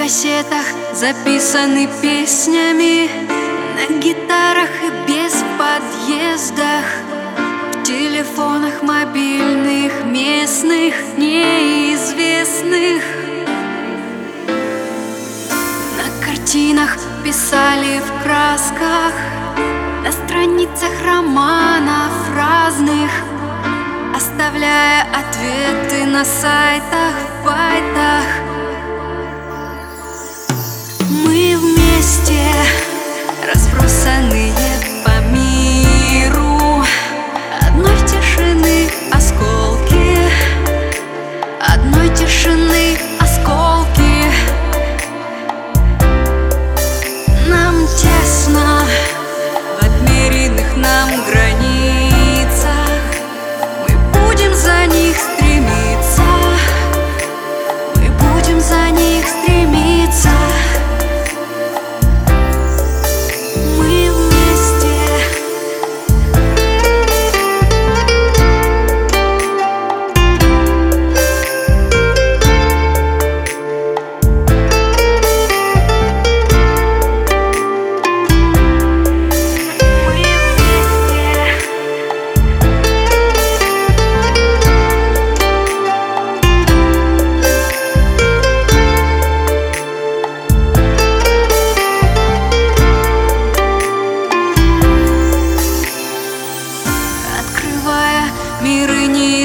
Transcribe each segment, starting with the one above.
кассетах записаны песнями. На гитарах и без подъездах. В телефонах мобильных, местных, неизвестных. На картинах писали в красках. На страницах романов разных. Оставляя ответы на сайтах, в байтах.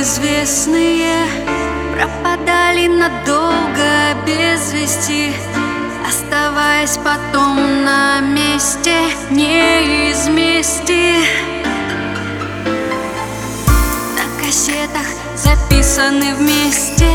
известные Пропадали надолго без вести Оставаясь потом на месте Не из мести. На кассетах записаны вместе.